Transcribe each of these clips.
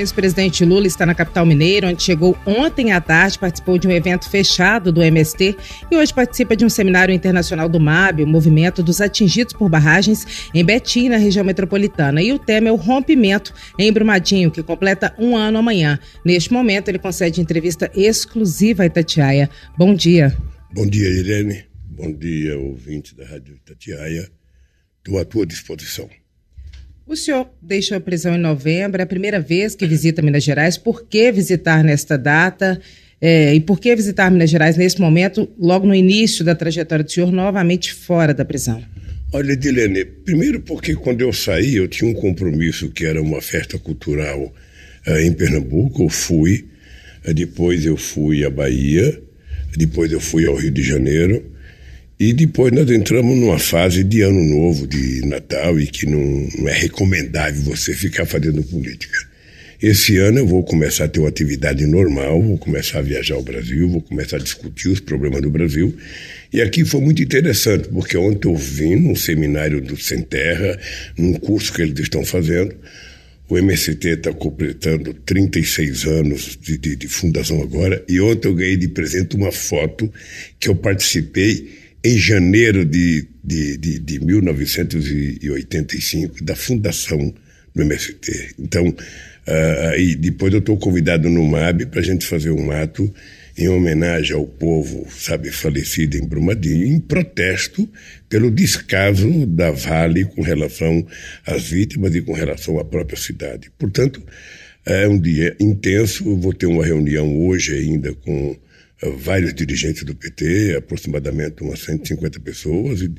O ex-presidente Lula está na capital mineira, onde chegou ontem à tarde, participou de um evento fechado do MST e hoje participa de um seminário internacional do MAB, o Movimento dos Atingidos por Barragens, em Betim, na região metropolitana. E o tema é o rompimento em Brumadinho, que completa um ano amanhã. Neste momento, ele concede entrevista exclusiva a Itatiaia. Bom dia. Bom dia, Irene. Bom dia, ouvinte da Rádio Itatiaia. Estou à tua disposição. O senhor deixou a prisão em novembro, é a primeira vez que visita Minas Gerais. Por que visitar nesta data? É, e por que visitar Minas Gerais nesse momento, logo no início da trajetória do senhor, novamente fora da prisão? Olha, Edilene, primeiro porque quando eu saí, eu tinha um compromisso que era uma festa cultural uh, em Pernambuco, eu fui, uh, depois eu fui à Bahia, depois eu fui ao Rio de Janeiro, e depois nós entramos numa fase de ano novo, de Natal, e que não, é recomendável você ficar fazendo política. Esse ano eu vou começar a ter uma atividade normal, vou começar a viajar ao Brasil, vou começar a discutir os problemas do Brasil. E aqui foi muito interessante, porque ontem eu vim num seminário do Sem Terra, num curso que eles estão fazendo. O MST está completando 36 anos de, de, de fundação agora, e ontem eu ganhei de presente uma foto que eu participei em janeiro de, de, de, de 1985, da fundação do MST. Então, uh, e depois eu estou convidado no MAB para a gente fazer um ato em homenagem ao povo, sabe, falecido em Brumadinho, em protesto pelo descaso da Vale com relação às vítimas e com relação à própria cidade. Portanto, é um dia intenso. Vou ter uma reunião hoje ainda com vários dirigentes do PT, aproximadamente umas 150 pessoas, e,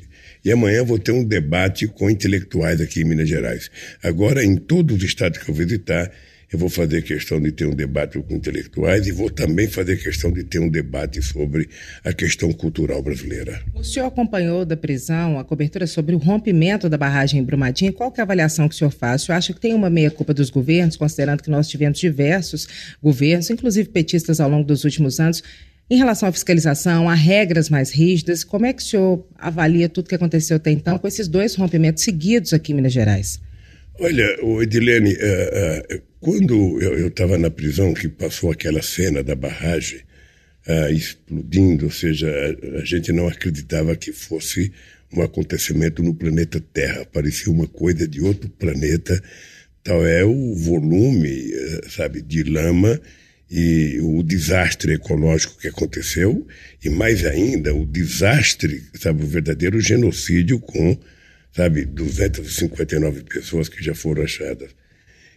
e amanhã vou ter um debate com intelectuais aqui em Minas Gerais. Agora, em todos os estados que eu visitar, eu vou fazer questão de ter um debate com intelectuais e vou também fazer questão de ter um debate sobre a questão cultural brasileira. O senhor acompanhou da prisão a cobertura sobre o rompimento da barragem em Brumadinho. Qual é a avaliação que o senhor faz? O senhor acha que tem uma meia-culpa dos governos, considerando que nós tivemos diversos governos, inclusive petistas ao longo dos últimos anos, em relação à fiscalização, a regras mais rígidas, como é que o senhor avalia tudo que aconteceu até então com esses dois rompimentos seguidos aqui em Minas Gerais? Olha, Edilene, uh, uh, quando eu estava na prisão, que passou aquela cena da barragem uh, explodindo, ou seja, a, a, gente não acreditava que fosse um acontecimento no planeta Terra, parecia uma coisa de outro planeta. Tal é o volume, sabe, de lama e o desastre ecológico que aconteceu, e mais ainda, o desastre, sabe, o verdadeiro genocídio com, sabe, 259 pessoas que já foram achadas.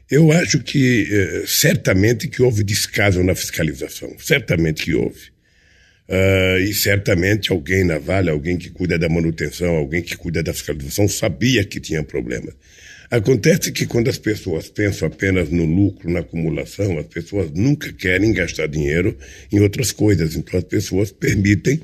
Eu acho que, eh, certamente que houve descaso na fiscalização, certamente que houve. Uh, e certamente alguém na Vale, alguém que cuida da manutenção, alguém que cuida da fiscalização, sabia que tinha problemas. Acontece que quando as pessoas pensam apenas no lucro, na acumulação, as pessoas nunca querem gastar dinheiro em outras coisas. Então as pessoas permitem,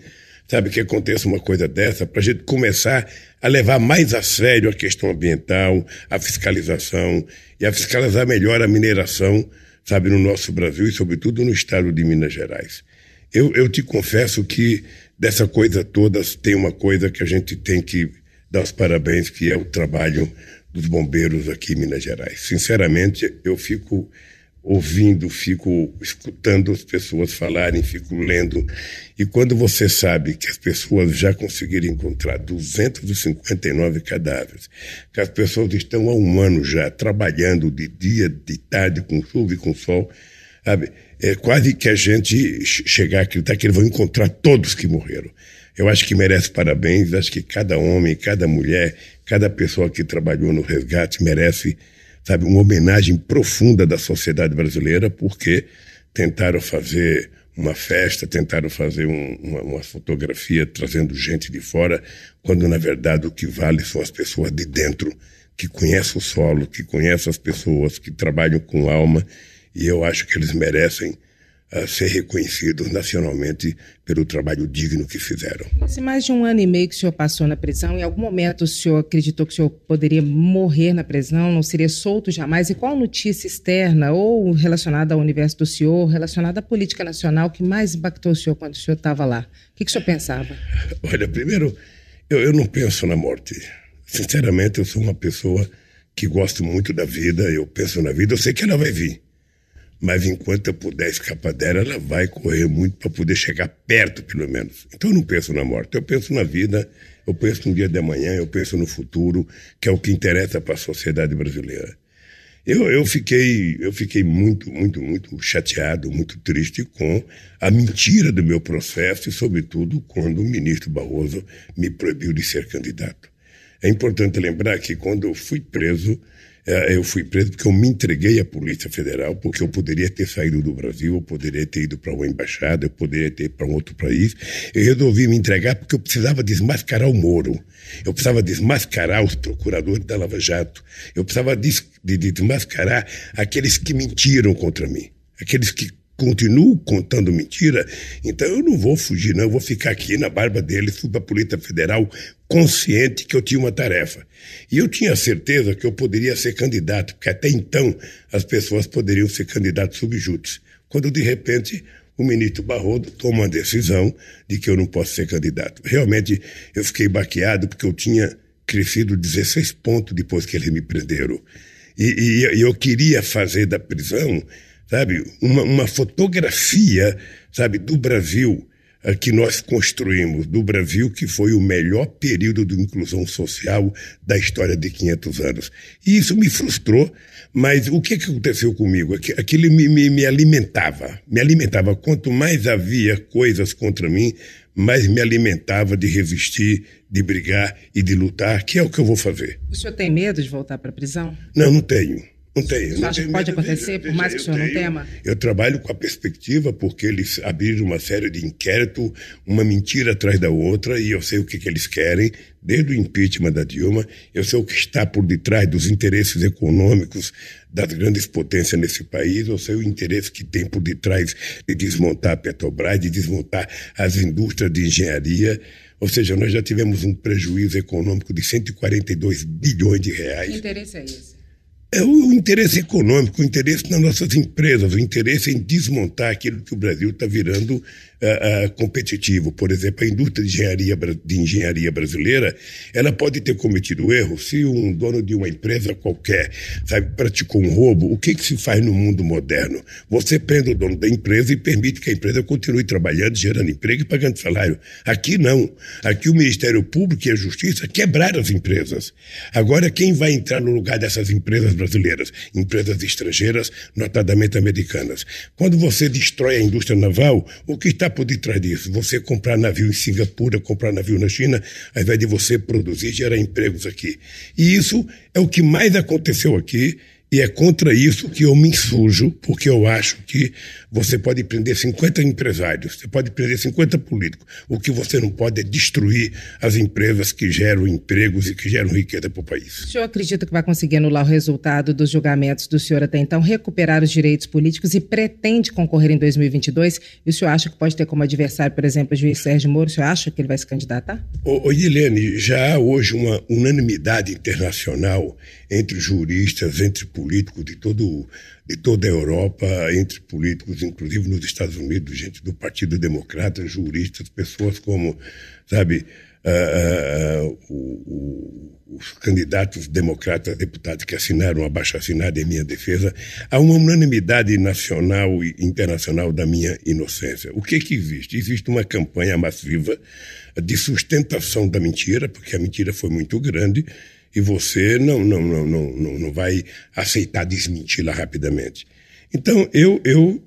sabe, que aconteça uma coisa dessa para a gente começar a levar mais a sério a questão ambiental, a fiscalização e a fiscalizar melhor a mineração, sabe, no nosso Brasil e sobretudo no estado de Minas Gerais. Eu, eu te confesso que dessa coisa toda tem uma coisa que a gente tem que dar os parabéns, que é o trabalho dos bombeiros aqui em Minas Gerais. Sinceramente, eu fico ouvindo, fico escutando as pessoas falarem, fico lendo. E quando você sabe que as pessoas já conseguiram encontrar 259 cadáveres, que as pessoas estão há um ano já trabalhando de dia, de tarde, com chuva e com sol, sabe? É quase que a gente chegar a acreditar que eles vão encontrar todos que morreram. Eu acho que merece parabéns, acho que cada homem, cada mulher, cada pessoa que trabalhou no resgate merece, sabe, uma homenagem profunda da sociedade brasileira, porque tentaram fazer uma festa, tentaram fazer um, uma, uma, fotografia trazendo gente de fora, quando na verdade o que vale são as pessoas de dentro, que conhecem o solo, que conhecem as pessoas, que trabalham com alma, e eu acho que eles merecem a ser reconhecidos nacionalmente pelo trabalho digno que fizeram. Nesse mais de um ano e meio que o senhor passou na prisão, em algum momento o senhor acreditou que o senhor poderia morrer na prisão, não seria solto jamais? E qual notícia externa ou relacionada ao universo do senhor, relacionada à política nacional, que mais impactou o senhor quando o senhor estava lá? O que, que o senhor pensava? Olha, primeiro, eu, eu não penso na morte. Sinceramente, eu sou uma pessoa que gosto muito da vida, eu penso na vida, eu sei que ela vai vir mas enquanto eu puder escapar dela, ela vai correr muito para poder chegar perto, pelo menos. Então eu não penso na morte, eu penso na vida, eu penso no dia de amanhã, eu penso no futuro, que é o que interessa para a sociedade brasileira. Eu, eu, fiquei, eu fiquei muito, muito, muito chateado, muito triste com a mentira do meu processo e, sobretudo, quando o ministro Barroso me proibiu de ser candidato. É importante lembrar que quando eu fui preso, eu fui preso porque eu me entreguei à Polícia Federal, porque eu poderia ter saído do Brasil, eu poderia ter ido para uma embaixada, eu poderia ter ido para um outro país. Eu resolvi me entregar porque eu precisava desmascarar o Moro. Eu precisava desmascarar os procuradores da Lava Jato. Eu precisava de, de desmascarar aqueles que mentiram contra mim. Aqueles que continuo contando mentira, então eu não vou fugir, não. Eu vou ficar aqui na barba deles, fui para a Polícia Federal consciente que eu tinha uma tarefa. E eu tinha certeza que eu poderia ser candidato, porque até então as pessoas poderiam ser candidatos subjúdices. Quando de repente o ministro Barroso toma uma decisão de que eu não posso ser candidato. Realmente eu fiquei baqueado porque eu tinha crescido 16 pontos depois que eles me prenderam. E, e, e eu queria fazer da prisão sabe, uma, uma fotografia, sabe, do Brasil uh, que nós construímos, do Brasil que foi o melhor período de inclusão social da história de 500 anos. E isso me frustrou, mas o que, que aconteceu comigo? Aquilo me, me, me alimentava, me alimentava. Quanto mais havia coisas contra mim, mais me alimentava de resistir, de brigar e de lutar, que é o que eu vou fazer. O senhor tem medo de voltar para a prisão? Não, não tenho. Não tenho. Você acha que pode acontecer, veja, por mais que o senhor tenho, não tema? Eu trabalho com a perspectiva, porque eles abriram uma série de inquéritos, uma mentira atrás da outra, e eu sei o que, que eles querem, desde o impeachment da Dilma, eu sei o que está por detrás dos interesses econômicos das grandes potências nesse país, eu sei o interesse que tem por detrás de desmontar a Petrobras, de desmontar as indústrias de engenharia. Ou seja, nós já tivemos um prejuízo econômico de 142 bilhões de reais. Que interesse é esse? É o interesse econômico, o interesse nas nossas empresas, o interesse em desmontar aquilo que o Brasil está virando uh, competitivo. Por exemplo, a indústria de engenharia, de engenharia brasileira, ela pode ter cometido erro se um dono de uma empresa qualquer, sabe, praticou um roubo. O que, que se faz no mundo moderno? Você prende o dono da empresa e permite que a empresa continue trabalhando, gerando emprego e pagando salário. Aqui não. Aqui o Ministério Público e a Justiça quebraram as empresas. Agora, quem vai entrar no lugar dessas empresas brasileiras? Empresas estrangeiras, notadamente americanas. Quando você destrói a indústria naval, o que está por detrás disso? Você comprar navio em Singapura, comprar navio na China, ao invés de você produzir, gerar empregos aqui. E isso é o que mais aconteceu aqui e é contra isso que eu me insurjo, porque eu acho que você pode prender 50 empresários, você pode prender 50 políticos. O que você não pode é destruir as empresas que geram empregos e que geram riqueza para o país. O senhor acredita que vai conseguir anular o resultado dos julgamentos do senhor até então, recuperar os direitos políticos e pretende concorrer em 2022? E o senhor acha que pode ter como adversário, por exemplo, o juiz Sérgio Moro? O senhor acha que ele vai se candidatar? Ô, ô Helene, já há hoje uma unanimidade internacional entre juristas, entre políticos de todo de toda a Europa, entre políticos, inclusive nos Estados Unidos, gente do Partido Democrata, juristas, pessoas como, sabe, uh, uh, uh, os candidatos democratas, deputados que assinaram abaixo assinada em minha defesa, há uma unanimidade nacional e internacional da minha inocência. O que que existe? Existe uma campanha massiva de sustentação da mentira, porque a mentira foi muito grande, e você não, não, não, não, não vai aceitar desmenti-la rapidamente. Então, eu, eu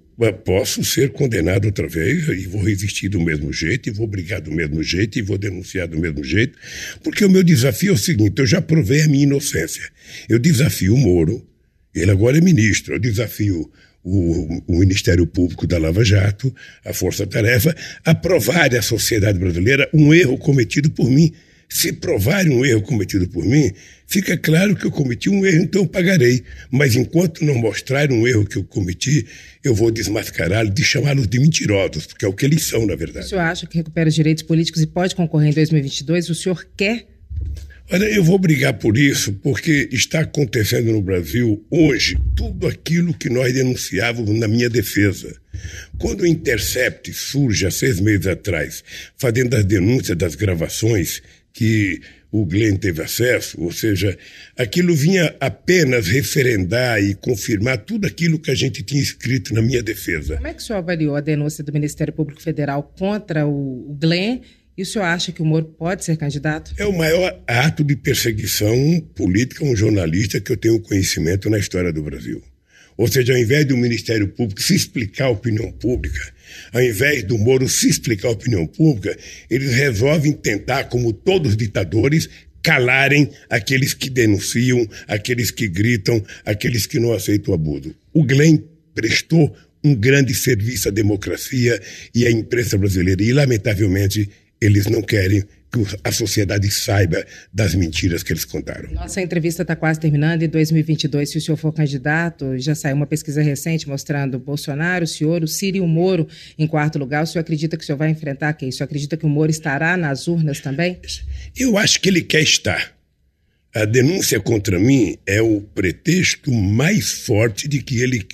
posso ser condenado outra vez e vou resistir do mesmo jeito, e vou brigar do mesmo jeito, e vou denunciar do mesmo jeito, porque o meu desafio é o seguinte: eu já provei a minha inocência. Eu desafio o Moro, ele agora é ministro, eu desafio o, o, Ministério Público da Lava Jato, a Força Tarefa, a provar à sociedade brasileira um erro cometido por mim Se provarem um erro cometido por mim, fica claro que eu cometi um erro, então eu pagarei. Mas enquanto não mostrarem um erro que eu cometi, eu vou desmascará-los, de chamá-los de mentirosos, porque é o que eles são, na verdade. O senhor acha que recupera os direitos políticos e pode concorrer em 2022? O senhor quer Olha, eu vou brigar por isso porque está acontecendo no Brasil hoje tudo aquilo que nós denunciávamos na minha defesa. Quando o Intercept surge há seis meses atrás, fazendo as denúncias das gravações que o Glenn teve acesso, ou seja, aquilo vinha apenas referendar e confirmar tudo aquilo que a gente tinha escrito na minha defesa. Como é que o senhor avaliou a denúncia do Ministério Público Federal contra o Glenn e o senhor acha que o Moro pode ser candidato? É o maior ato de perseguição política a um jornalista que eu tenho conhecimento na história do Brasil. Ou seja, ao invés do Ministério Público se explicar a opinião pública, ao invés do Moro se explicar a opinião pública, eles resolvem tentar, como todos os ditadores, calarem aqueles que denunciam, aqueles que gritam, aqueles que não aceitam o abuso. O Glenn prestou um grande serviço à democracia e à imprensa brasileira e, lamentavelmente, eles não querem que a sociedade saiba das mentiras que eles contaram. Nossa entrevista está quase terminando. Em 2022, se o senhor for candidato, já saiu uma pesquisa recente mostrando Bolsonaro, o senhor, o Ciro e o Moro em quarto lugar. O senhor acredita que o senhor vai enfrentar quem? O senhor acredita que o Moro estará nas urnas também? Eu acho que ele quer estar. A denúncia contra mim é o pretexto mais forte de que ele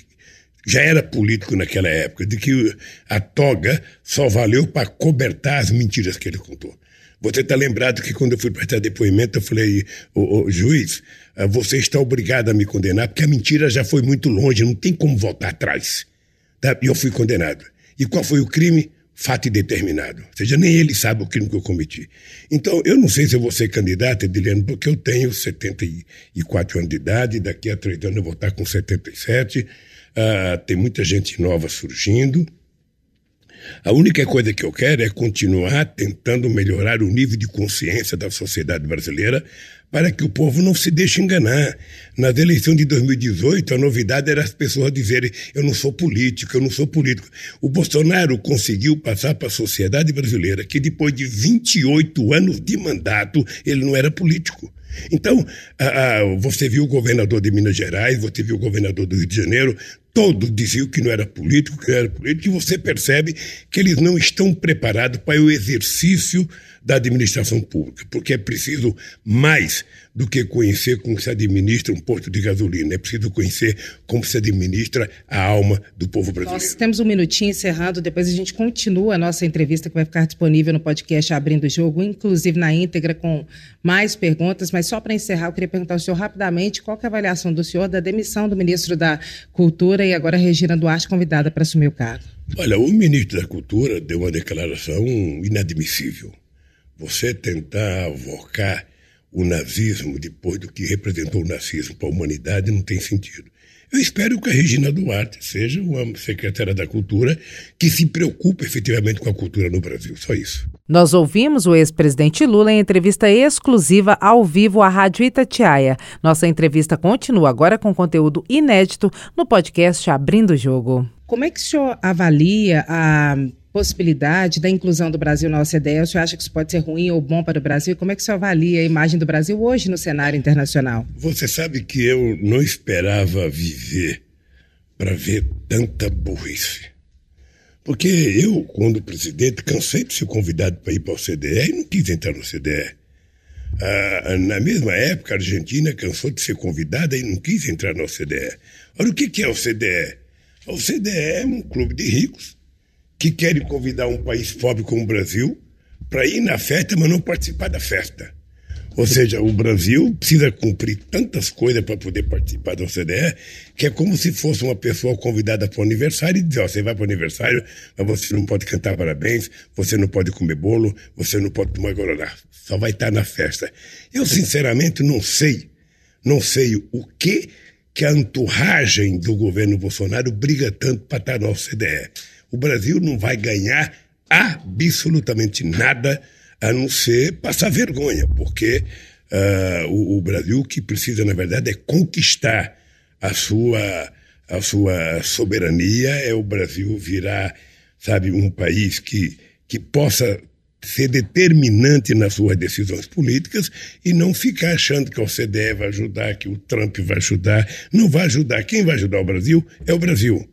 já era político naquela época, de que a toga só valeu para cobertar as mentiras que ele contou. Você está lembrado que quando eu fui prestar depoimento, eu falei, o juiz, ah, você está obrigado a me condenar, porque a mentira já foi muito longe, não tem como voltar atrás. Tá? E eu fui condenado. E qual foi o crime? Fato indeterminado. Ou seja, nem ele sabe o crime que eu cometi. Então, eu não sei se eu vou ser candidato, Ediliano, porque eu tenho 74 anos de idade, daqui a três anos eu vou estar com 77 Uh, tem muita gente nova surgindo. A única coisa que eu quero é continuar tentando melhorar o nível de consciência da sociedade brasileira para que o povo não se deixe enganar. Nas eleições de 2018, a novidade era as pessoas dizerem: eu não sou político, eu não sou político. O Bolsonaro conseguiu passar para a sociedade brasileira que depois de 28 anos de mandato, ele não era político. Então, você viu o governador de Minas Gerais, você viu o governador do Rio de Janeiro, todos diziam que não era político, que não era político, e você percebe que eles não estão preparados para o exercício da administração pública, porque é preciso mais do que conhecer como se administra um posto de gasolina, é preciso conhecer como se administra a alma do povo brasileiro. Nós temos um minutinho encerrado, depois a gente continua a nossa entrevista que vai ficar disponível no podcast Abrindo o Jogo, inclusive na íntegra com mais perguntas, mas só para encerrar, eu queria perguntar ao senhor rapidamente qual é a avaliação do senhor da demissão do ministro da Cultura e agora Regina Duarte convidada para assumir o cargo. Olha, o ministro da Cultura deu uma declaração inadmissível você tentar avocar o nazismo depois do que representou o nazismo para a humanidade não tem sentido. Eu espero que a Regina Duarte seja uma secretária da Cultura que se preocupe efetivamente com a cultura no Brasil. Só isso. Nós ouvimos o ex-presidente Lula em entrevista exclusiva ao vivo à Rádio Itatiaia. Nossa entrevista continua agora com conteúdo inédito no podcast Abrindo o Jogo. Como é que o senhor avalia a possibilidade da inclusão do Brasil na OCDE? O senhor acha que isso pode ser ruim ou bom para o Brasil? Como é que o senhor avalia a imagem do Brasil hoje no cenário internacional? Você sabe que eu não esperava viver para ver tanta burrice. Porque eu, quando presidente, cansei de ser convidado para ir para a OCDE e não quis entrar no OCDE. Ah, na mesma época, a Argentina cansou de ser convidada e não quis entrar na OCDE. Olha, o que é a OCDE? A OCDE é um clube de ricos que querem convidar um país pobre como o Brasil para ir na festa, mas não participar da festa. Ou seja, o Brasil precisa cumprir tantas coisas para poder participar da OCDE, que é como se fosse uma pessoa convidada para o aniversário e dizer: ó, você vai para o aniversário, mas você não pode cantar parabéns, você não pode comer bolo, você não pode tomar guaraná, só vai estar na festa. Eu, sinceramente, não sei, não sei o que que a enturragem do governo Bolsonaro briga tanto para estar na OCDE o Brasil não vai ganhar absolutamente nada a não ser passar vergonha, porque uh, o, o, Brasil que precisa, na verdade, é conquistar a sua, a sua soberania, é o Brasil virar, sabe, um país que, que possa ser determinante nas suas decisões políticas e não ficar achando que a OCDE vai ajudar, que o Trump vai ajudar. Não vai ajudar. Quem vai ajudar o Brasil é o Brasil.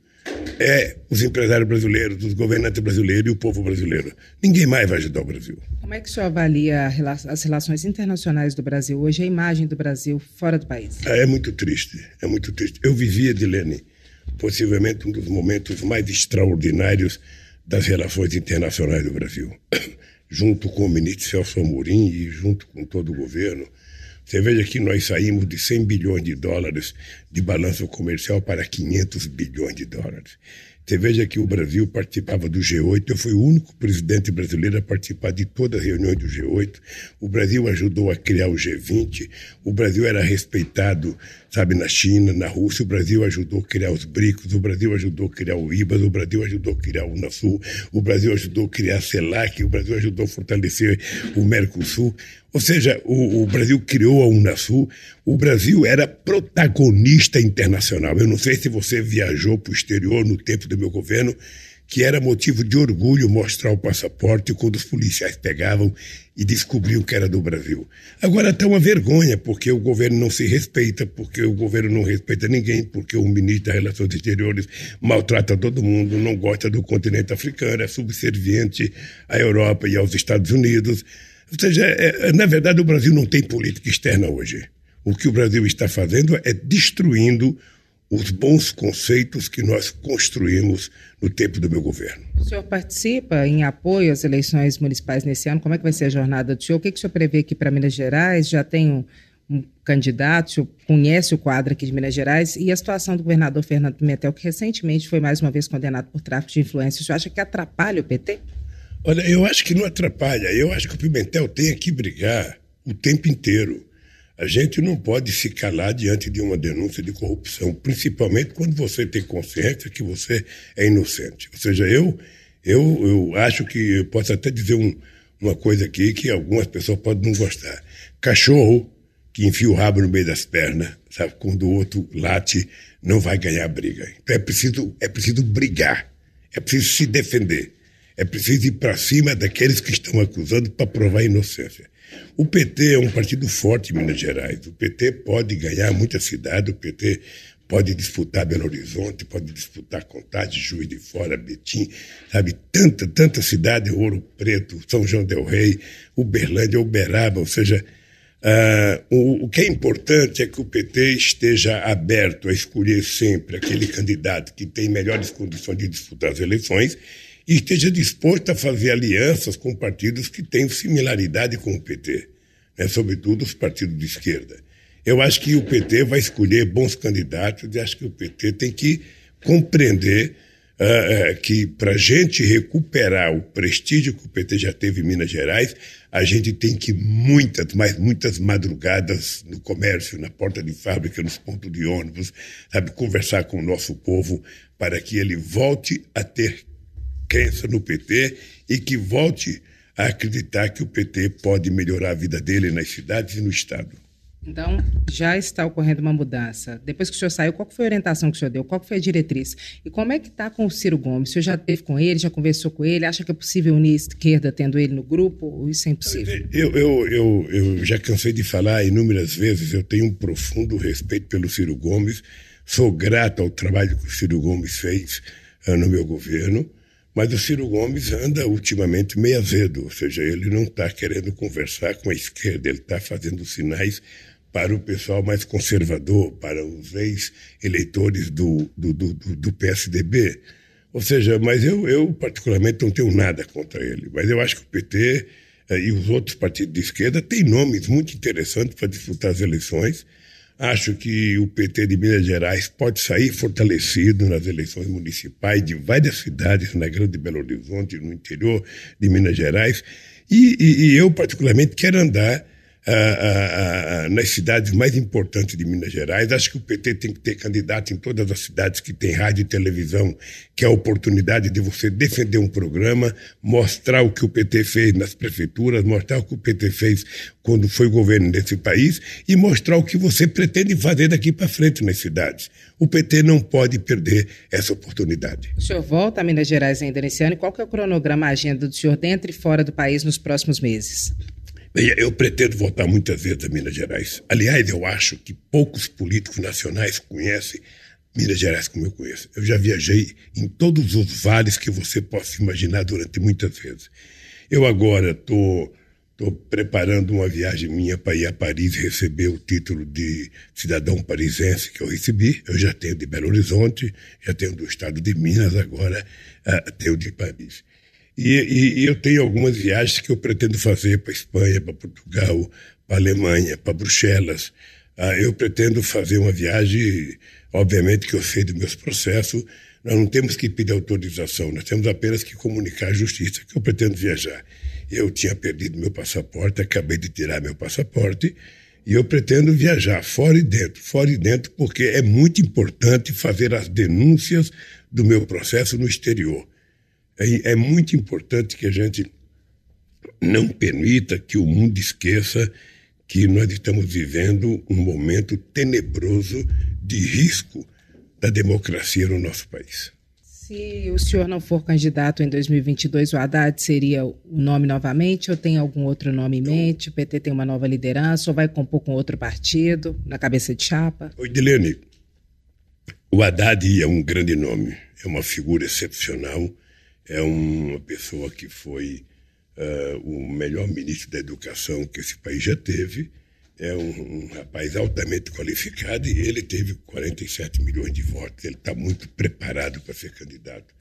É os empresários brasileiros, os governantes brasileiros e o povo brasileiro. Ninguém mais vai ajudar o Brasil. Como é que o senhor avalia as relações internacionais do Brasil hoje, a imagem do Brasil fora do país? É muito triste, é muito triste. Eu vivia, Edilene, possivelmente um dos momentos mais extraordinários das relações internacionais do Brasil junto com o ministro Celso Amorim e junto com todo o governo. Você veja que nós saímos de 100 bilhões de dólares de balanço comercial para 500 bilhões de dólares. Você veja que o Brasil participava do G8, eu fui o único presidente brasileiro a participar de todas as reuniões do G8. O Brasil ajudou a criar o G20, o Brasil era respeitado, sabe, na China, na Rússia, o Brasil ajudou a criar os BRICS, o Brasil ajudou a criar o IBAS, o Brasil ajudou a criar o Unasul, o Brasil ajudou a criar a CELAC, o Brasil ajudou a fortalecer o Mercosul. Ou seja, o, o, Brasil criou a Unasul, o Brasil era protagonista internacional. Eu não sei se você viajou para o exterior no tempo do meu governo, que era motivo de orgulho mostrar o passaporte quando os policiais pegavam e descobriam que era do Brasil. Agora está uma vergonha, porque o governo não se respeita, porque o governo não respeita ninguém, porque o ministro das Relações Exteriores maltrata todo mundo, não gosta do continente africano, é subserviente à Europa e aos Estados Unidos. Ou seja, é, é, na verdade, o Brasil não tem política externa hoje. O que o Brasil está fazendo é destruindo os bons conceitos que nós construímos no tempo do meu governo. O senhor participa em apoio às eleições municipais nesse ano? Como é que vai ser a jornada do senhor? O que, que o senhor prevê aqui para Minas Gerais? Já tem um, um candidato, o senhor conhece o quadro aqui de Minas Gerais e a situação do governador Fernando Pimentel, que recentemente foi mais uma vez condenado por tráfico de influência. O senhor acha que atrapalha o PT? Olha, eu acho que não atrapalha. Eu acho que o Pimentel tem que brigar o tempo inteiro. A gente não pode se calar diante de uma denúncia de corrupção, principalmente quando você tem consciência que você é inocente. Ou seja, eu, eu, eu acho que eu posso até dizer um, uma coisa aqui que algumas pessoas podem não gostar. Cachorro que enfia o rabo no meio das pernas, sabe, quando o outro late, não vai ganhar briga. Então é preciso, é preciso brigar, é preciso se defender. É preciso ir para cima daqueles que estão acusando para provar a inocência. O PT é um partido forte em Minas Gerais. O PT pode ganhar muita cidade, o PT pode disputar Belo Horizonte, pode disputar Contagem, Juiz de Fora, Betim, sabe? Tanta, tanta cidade, Ouro Preto, São João del Rei, Uberlândia, Uberaba, ou seja, uh, o, o que é importante é que o PT esteja aberto a escolher sempre aquele candidato que tem melhores condições de disputar as eleições e esteja disposto a fazer alianças com partidos que têm similaridade com o PT, né? sobretudo os partidos de esquerda. Eu acho que o PT vai escolher bons candidatos e acho que o PT tem que compreender uh, que para a gente recuperar o prestígio que o PT já teve em Minas Gerais, a gente tem que muitas, mas muitas madrugadas no comércio, na porta de fábrica, nos pontos de ônibus, sabe, conversar com o nosso povo para que ele volte a ter crença no PT e que volte a acreditar que o PT pode melhorar a vida dele nas cidades e no Estado. Então, já está ocorrendo uma mudança. Depois que o senhor saiu, qual foi a orientação que o senhor deu? Qual foi a diretriz? E como é que está com o Ciro Gomes? O senhor já teve com ele, já conversou com ele? Acha que é possível unir a esquerda tendo ele no grupo? Ou isso é impossível? Eu, eu, eu, eu já cansei de falar inúmeras vezes, eu tenho um profundo respeito pelo Ciro Gomes, sou grato ao trabalho que o Ciro Gomes fez uh, no meu governo, mas o Ciro Gomes anda ultimamente meio azedo, ou seja, ele não está querendo conversar com a esquerda, ele está fazendo sinais para o pessoal mais conservador, para os ex-eleitores do, do, do, do, PSDB. Ou seja, mas eu, eu particularmente não tenho nada contra ele, mas eu acho que o PT eh, e os outros partidos de esquerda têm nomes muito interessantes para disputar as eleições Acho que o PT de Minas Gerais pode sair fortalecido nas eleições municipais de várias cidades na Grande Belo Horizonte, no interior de Minas Gerais. E, e, e eu, particularmente, quero andar nas cidades mais importantes de Minas Gerais. Acho que o PT tem que ter candidato em todas as cidades que tem rádio e televisão, que é a oportunidade de você defender um programa, mostrar o que o PT fez nas prefeituras, mostrar o que o PT fez quando foi governo desse país e mostrar o que você pretende fazer daqui para frente nas cidades. O PT não pode perder essa oportunidade. O senhor volta a Minas Gerais ainda nesse ano. Qual que é o cronograma, a agenda do senhor dentro e fora do país nos próximos meses? Eu pretendo voltar muitas vezes a Minas Gerais. Aliás, eu acho que poucos políticos nacionais conhecem Minas Gerais como eu conheço. Eu já viajei em todos os vales que você possa imaginar durante muitas vezes. Eu agora estou preparando uma viagem minha para ir a Paris receber o título de cidadão parisense que eu recebi. Eu já tenho de Belo Horizonte, já tenho do estado de Minas, agora uh, tenho de Paris. E, e, e, eu tenho algumas viagens que eu pretendo fazer para Espanha, para Portugal, para Alemanha, para Bruxelas. Ah, eu pretendo fazer uma viagem, obviamente que eu sei dos meus processos, nós não temos que pedir autorização, nós temos apenas que comunicar à justiça que eu pretendo viajar. Eu tinha perdido meu passaporte, acabei de tirar meu passaporte, e eu pretendo viajar fora e dentro, fora e dentro, porque é muito importante fazer as denúncias do meu processo no exterior. É, é muito importante que a gente não permita que o mundo esqueça que nós estamos vivendo um momento tenebroso de risco da democracia no nosso país. Se o senhor não for candidato em 2022, o Haddad seria o nome novamente ou tem algum outro nome em mente? O PT tem uma nova liderança ou vai compor com outro partido na cabeça de chapa? Oi, Dilene, o Haddad é um grande nome, é uma figura excepcional é uma pessoa que foi uh, o melhor ministro da educação que esse país já teve. É um, um rapaz altamente qualificado e ele teve 47 milhões de votos. Ele está muito preparado para ser candidato.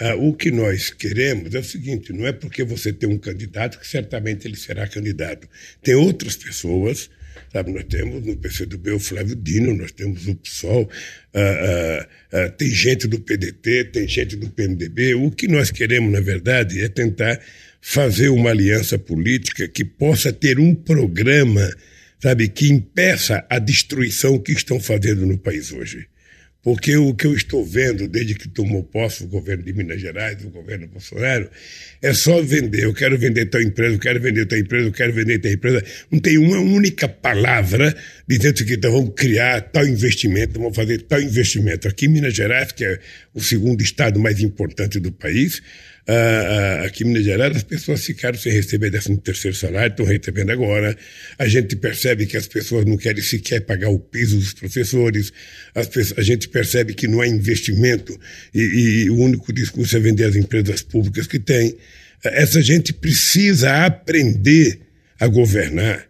Uh, o que nós queremos é o seguinte: não é porque você tem um candidato que certamente ele será candidato. Tem outras pessoas Sabe, nós temos no PCdoB o Flávio Dino, nós temos o PSOL, ah, ah, ah, tem gente do PDT, tem gente do PMDB. O que nós queremos, na verdade, é tentar fazer uma aliança política que possa ter um programa, sabe, que impeça a destruição que estão fazendo no país hoje. Porque o que eu estou vendo desde que tomou posse o governo de Minas Gerais, o governo Bolsonaro, é só vender. Eu quero vender tal empresa, eu quero vender tal empresa, eu quero vender tal empresa. Não tem uma única palavra dizendo que então, vamos criar tal investimento, vamos fazer tal investimento. Aqui em Minas Gerais, que é o segundo estado mais importante do país, Uh, aqui em Minas Gerais, as pessoas ficaram sem receber 13 terceiro salário, estão recebendo agora. A gente percebe que as pessoas não querem sequer pagar o piso dos professores. Pessoas, a gente percebe que não há investimento e, e, o único discurso é vender as empresas públicas que tem. Essa gente precisa aprender a governar,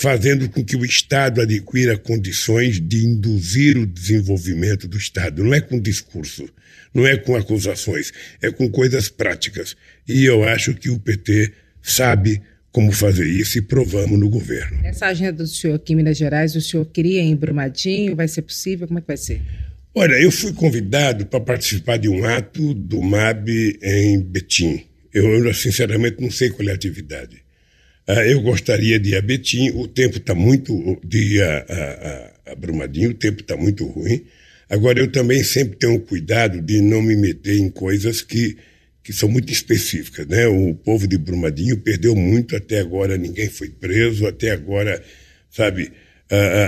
fazendo com que o Estado adquira condições de induzir o desenvolvimento do Estado. Não é com discurso não é com acusações, é com coisas práticas. E eu acho que o PT sabe como fazer isso e provamos no governo. Essa agenda do senhor aqui em Minas Gerais, o senhor queria em Brumadinho? Vai ser possível? Como é que vai ser? Olha, eu fui convidado para participar de um ato do MAB em Betim. Eu, sinceramente, não sei qual é a atividade. Uh, eu gostaria de ir a Betim, o tempo está muito. de ir a, a, a Brumadinho, o tempo está muito ruim. Agora, eu também sempre tenho cuidado de não me meter em coisas que, que são muito específicas. Né? O povo de Brumadinho perdeu muito, até agora ninguém foi preso, até agora, sabe,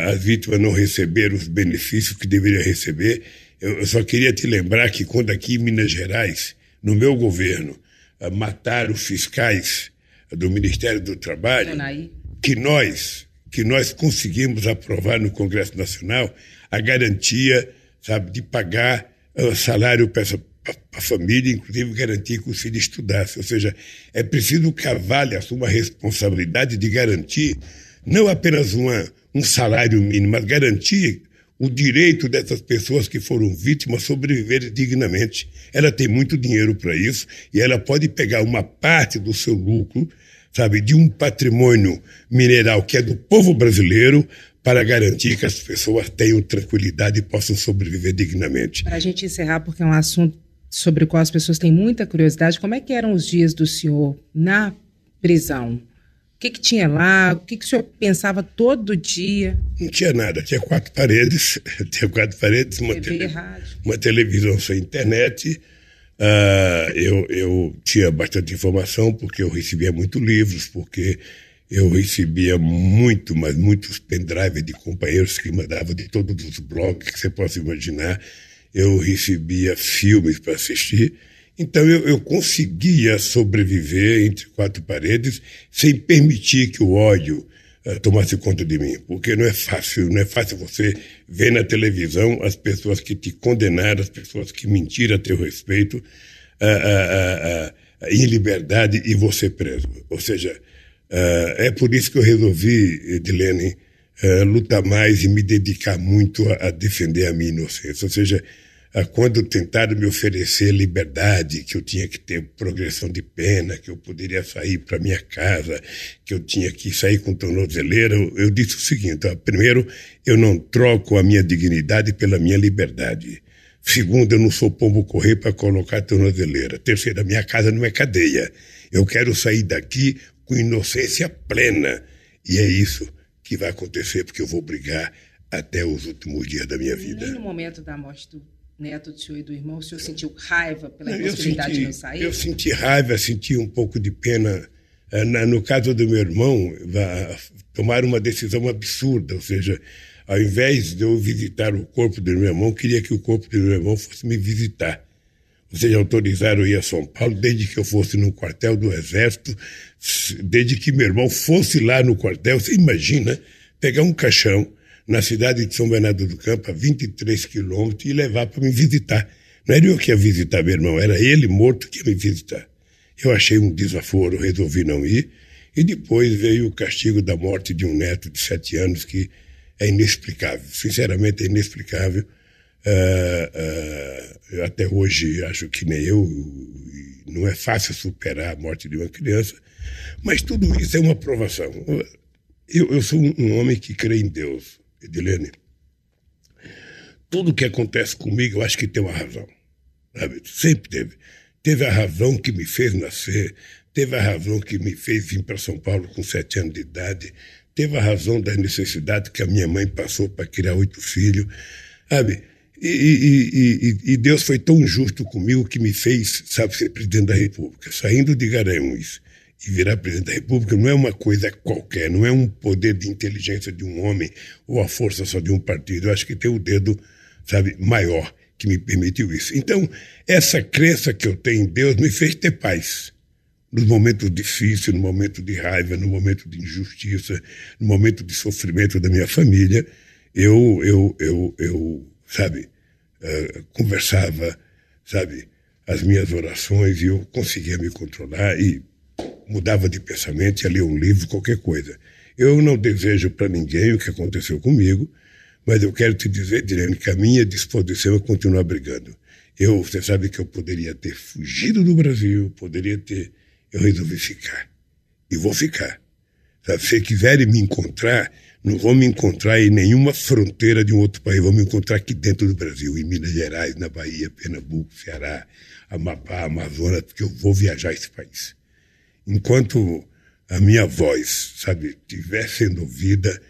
as vítimas não receberam os benefícios que deveriam receber. Eu, eu, só queria te lembrar que quando aqui em Minas Gerais, no meu governo, mataram fiscais do Ministério do Trabalho, que nós, que nós conseguimos aprovar no Congresso Nacional a garantia sabe, de pagar uh, salário para a família, inclusive garantir que o filho estudasse. Ou seja, é preciso que a Vale assuma a responsabilidade de garantir não apenas uma, um salário mínimo, mas garantir o direito dessas pessoas que foram vítimas sobreviverem dignamente. Ela tem muito dinheiro para isso e ela pode pegar uma parte do seu lucro, sabe, de um patrimônio mineral que é do povo brasileiro, para garantir que as pessoas tenham tranquilidade e possam sobreviver dignamente. Para a gente encerrar, porque é um assunto sobre o qual as pessoas têm muita curiosidade, como é que eram os dias do senhor na prisão? Que, que tinha lá? O que, que o senhor pensava todo dia? Não tinha nada, tinha quatro paredes, tinha quatro paredes, uma, tele, uma televisão sem internet. Uh, eu, eu tinha bastante informação porque eu recebia muitos livros, porque eu recebia muito, mas muitos pendrives de companheiros que mandavam de todos os blogs que você possa imaginar. Eu recebia filmes para assistir. Então eu, eu, conseguia sobreviver entre quatro paredes sem permitir que o ódio uh, tomasse conta de mim, porque não é fácil, não é fácil você ver na televisão as pessoas que te condenaram, as pessoas que mentiram a teu respeito, uh, em liberdade e você preso. Ou seja, é por isso que eu resolvi, Edilene, lutar mais e me dedicar muito a, a defender a minha inocência. Ou seja, quando tentaram me oferecer liberdade, que eu tinha que ter progressão de pena, que eu poderia sair para minha casa, que eu tinha que sair com tornozeleira, eu, eu disse o seguinte: ó, primeiro, eu não troco a minha dignidade pela minha liberdade. Segundo, eu não sou pombo correr para colocar tornozeleira. Terceiro, a minha casa não é cadeia. Eu quero sair daqui com inocência plena. E é isso que vai acontecer, porque eu vou brigar até os últimos dias da minha vida. Nem no momento da morte do neto do senhor e do irmão, o senhor sentiu raiva pela impossibilidade de não sair? Eu senti raiva, senti um pouco de pena. Eh, no caso do meu irmão, tomaram uma decisão absurda, ou seja, ao invés de eu visitar o corpo do meu irmão, queria que o corpo do meu irmão fosse me visitar. Ou seja, autorizaram eu ir a São Paulo desde que eu fosse no quartel do Exército, desde que meu irmão fosse lá no quartel. Você imagina pegar um caixão, na cidade de São Bernardo do Campo, a 23 quilômetros, e levar para me visitar. Não era eu que ia visitar meu irmão, era ele morto que ia me visitar. Eu achei um desaforo, resolvi não ir, e depois veio o castigo da morte de um neto de sete anos que é inexplicável, sinceramente é inexplicável. Uh, uh, até hoje acho que nem eu, não é fácil superar a morte de uma criança, mas tudo isso é uma provação. Eu, eu sou um homem que crê em Deus. Edilene, tudo que acontece comigo, eu acho que tem uma razão. Sabe? Sempre teve. Teve a razão que me fez nascer, teve a razão que me fez vir para São Paulo com sete anos de idade, teve a razão da necessidade que a minha mãe passou para criar oito filhos, sabe? E, e, e, e, Deus foi tão justo comigo que me fez, sabe, ser presidente da República, saindo de Garanhuns e virar presidente da República não é uma coisa qualquer, não é um poder de inteligência de um homem ou a força só de um partido. Eu acho que tem o dedo, sabe, maior que me permitiu isso. Então, essa crença que eu tenho em Deus me fez ter paz. Nos momentos difíceis, no momento de raiva, no momento de injustiça, no momento de sofrimento da minha família, eu, eu, eu, eu sabe, uh, conversava, sabe, as minhas orações e eu conseguia me controlar e mudava de pensamento, ia ler um livro, qualquer coisa. Eu não desejo para ninguém o que aconteceu comigo, mas eu quero te dizer, Direne, que a minha disposição é continuar brigando. Eu, você sabe que eu poderia ter fugido do Brasil, poderia ter. Eu resolvi ficar. E vou ficar. Sabe, se quiserem me encontrar, não vão me encontrar em nenhuma fronteira de um outro país, vão me encontrar aqui dentro do Brasil, em Minas Gerais, na Bahia, Pernambuco, Ceará, Amapá, Amazonas, porque eu vou viajar esse país enquanto a minha voz, sabe, estiver sendo ouvida,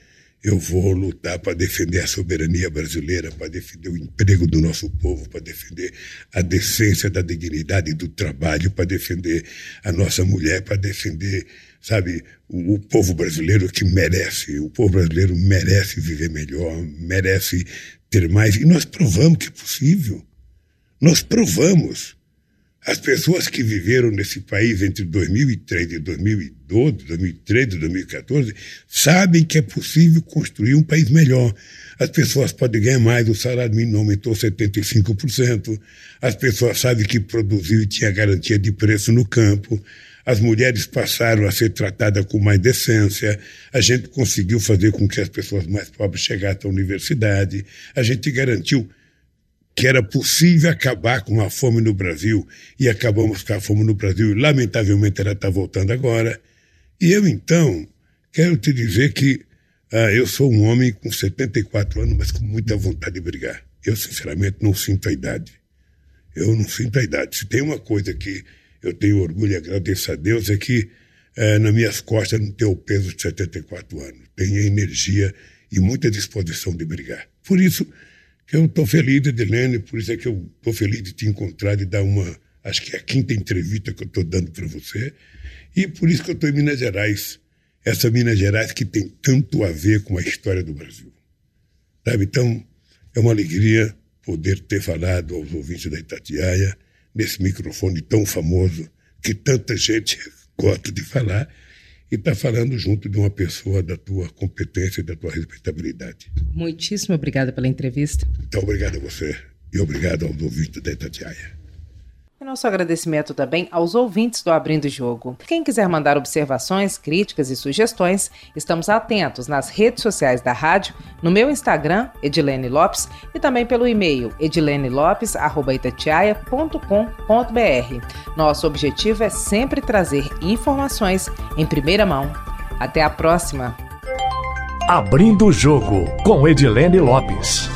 eu vou lutar para defender a soberania brasileira, para defender o emprego do nosso povo, para defender a decência da dignidade do trabalho, para defender a nossa mulher, para defender, sabe, o, o, povo brasileiro que merece. O povo brasileiro merece viver melhor, merece ter mais. E nós provamos que é possível. Nós provamos. As pessoas que viveram nesse país entre 2003 e 2012, 2013 e 2014, sabem que é possível construir um país melhor. As pessoas podem ganhar mais, o salário mínimo aumentou 75%. As pessoas sabem que produziu e tinha garantia de preço no campo. As mulheres passaram a ser tratadas com mais decência. A gente conseguiu fazer com que as pessoas mais pobres chegassem à universidade. A gente garantiu que era possível acabar com a fome no Brasil e acabamos com a fome no Brasil. Lamentavelmente, ela está voltando agora. E eu, então, quero te dizer que ah, eu sou um homem com 74 anos, mas com muita vontade de brigar. Eu, sinceramente, não sinto a idade. Eu não sinto a idade. Se tem uma coisa que eu tenho orgulho e agradeço a Deus é que é, nas minhas costas não ter o peso de 74 anos. Tenho energia e muita disposição de brigar. Por isso eu estou feliz, Edilene, por isso é que eu estou feliz de te encontrar e dar uma, acho que é a quinta entrevista que eu estou dando para você. E por isso que eu estou em Minas Gerais. Essa Minas Gerais que tem tanto a ver com a história do Brasil. Sabe? Então, é uma alegria poder ter falado aos ouvintes da Itatiaia nesse microfone tão famoso que tanta gente gosta de falar e está falando junto de uma pessoa da tua competência e da tua respeitabilidade. Muitíssimo obrigada pela entrevista. Então, obrigado a você e obrigado aos ouvintes da Itatiaia. E nosso agradecimento também aos ouvintes do Abrindo Jogo. Quem quiser mandar observações, críticas e sugestões, estamos atentos nas redes sociais da rádio, no meu Instagram, Edilene Lopes, e também pelo e-mail edilenelopes.itatiaia.com.br. Nosso objetivo é sempre trazer informações em primeira mão. Até a próxima! Abrindo o Jogo, com Edilene Lopes.